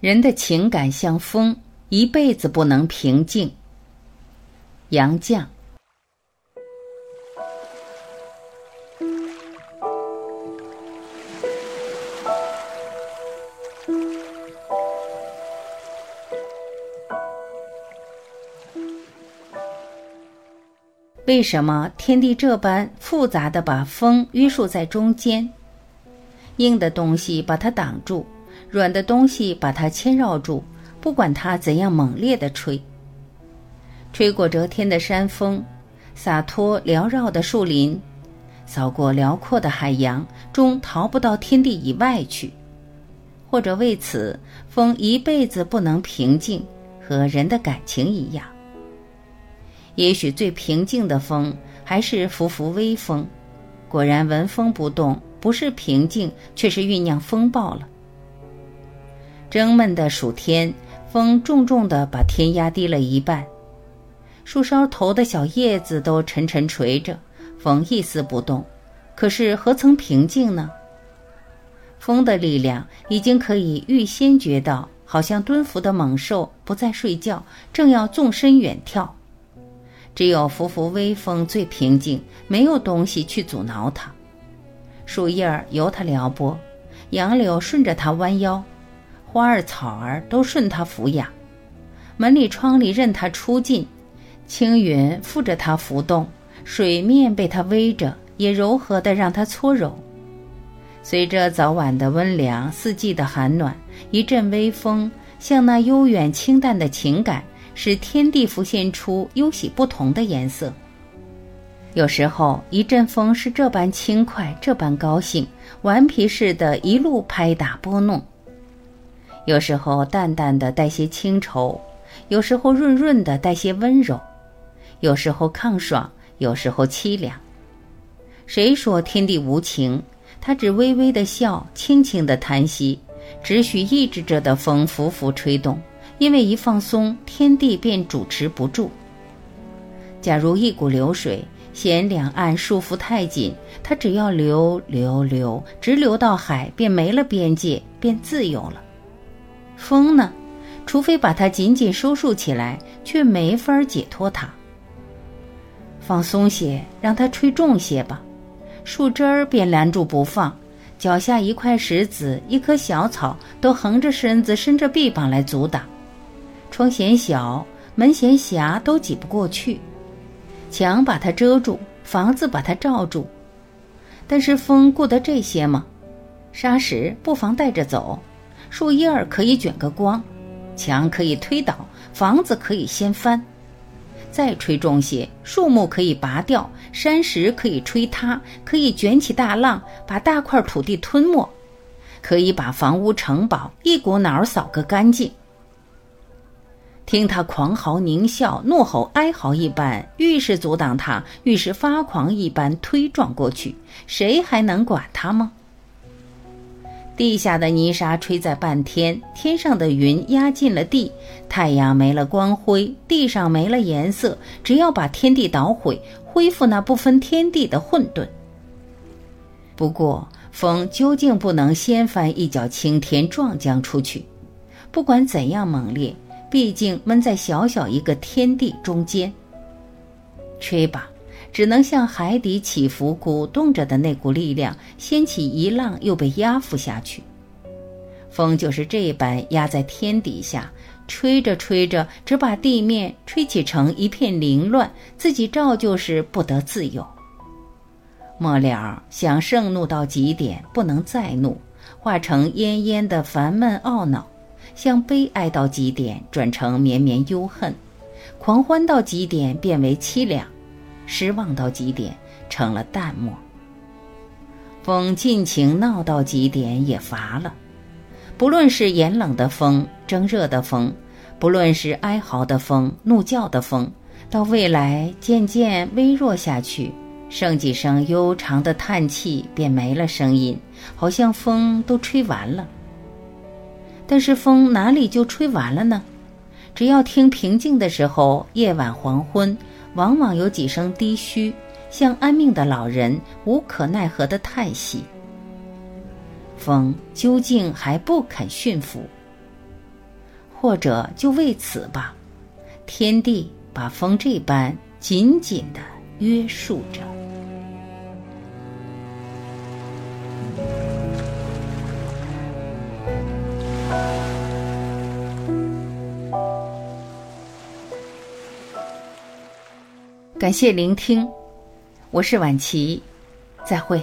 人的情感像风，一辈子不能平静。杨绛。为什么天地这般复杂的把风约束在中间？硬的东西把它挡住。软的东西把它牵绕住，不管它怎样猛烈的吹。吹过遮天的山峰，洒脱缭绕的树林，扫过辽阔的海洋，终逃不到天地以外去。或者为此，风一辈子不能平静，和人的感情一样。也许最平静的风，还是拂拂微风。果然，闻风不动，不是平静，却是酝酿风暴了。蒸闷的暑天，风重重地把天压低了一半，树梢头的小叶子都沉沉垂着，风一丝不动。可是何曾平静呢？风的力量已经可以预先觉到，好像蹲伏的猛兽不再睡觉，正要纵身远跳。只有拂拂微风最平静，没有东西去阻挠它。树叶儿由它撩拨，杨柳顺着它弯腰。花儿草儿都顺它抚养，门里窗里任它出进，青云附着它浮动，水面被它偎着，也柔和的让它搓揉。随着早晚的温凉，四季的寒暖，一阵微风，像那悠远清淡的情感，使天地浮现出忧喜不同的颜色。有时候，一阵风是这般轻快，这般高兴，顽皮似的，一路拍打拨弄。有时候淡淡的带些清愁，有时候润润的带些温柔，有时候抗爽，有时候凄凉。谁说天地无情？他只微微的笑，轻轻的叹息，只许抑制着的风拂拂吹动，因为一放松，天地便主持不住。假如一股流水嫌两岸束缚太紧，它只要流流流，直流到海，便没了边界，便自由了。风呢，除非把它紧紧收束起来，却没法解脱它。放松些，让它吹重些吧。树枝儿便拦住不放，脚下一块石子、一棵小草都横着身子、伸着臂膀来阻挡。窗嫌小，门嫌狭，都挤不过去。墙把它遮住，房子把它罩住。但是风顾得这些吗？沙石不妨带着走。树叶儿可以卷个光，墙可以推倒，房子可以掀翻。再吹重些，树木可以拔掉，山石可以吹塌，可以卷起大浪，把大块土地吞没，可以把房屋城堡一股脑儿扫个干净。听他狂嚎、狞笑、怒吼、哀嚎一般，愈是阻挡他，愈是发狂一般推撞过去，谁还能管他吗？地下的泥沙吹在半天，天上的云压进了地，太阳没了光辉，地上没了颜色。只要把天地捣毁，恢复那不分天地的混沌。不过，风究竟不能掀翻一角青天，撞将出去。不管怎样猛烈，毕竟闷在小小一个天地中间。吹吧。只能像海底起伏鼓动着的那股力量，掀起一浪，又被压伏下去。风就是这般压在天底下，吹着吹着，只把地面吹起成一片凌乱，自己照旧是不得自由。末了，想盛怒到极点，不能再怒，化成恹恹的烦闷懊恼；向悲哀到极点，转成绵绵忧恨；狂欢到极点，变为凄凉。失望到极点，成了淡漠。风尽情闹到极点，也乏了。不论是炎冷的风、蒸热的风，不论是哀嚎的风、怒叫的风，到未来渐渐微弱下去，剩几声悠长的叹气，便没了声音，好像风都吹完了。但是风哪里就吹完了呢？只要听平静的时候，夜晚黄昏。往往有几声低嘘，像安命的老人无可奈何的叹息。风究竟还不肯驯服。或者就为此吧，天地把风这般紧紧的约束着。感谢聆听，我是晚琪，再会。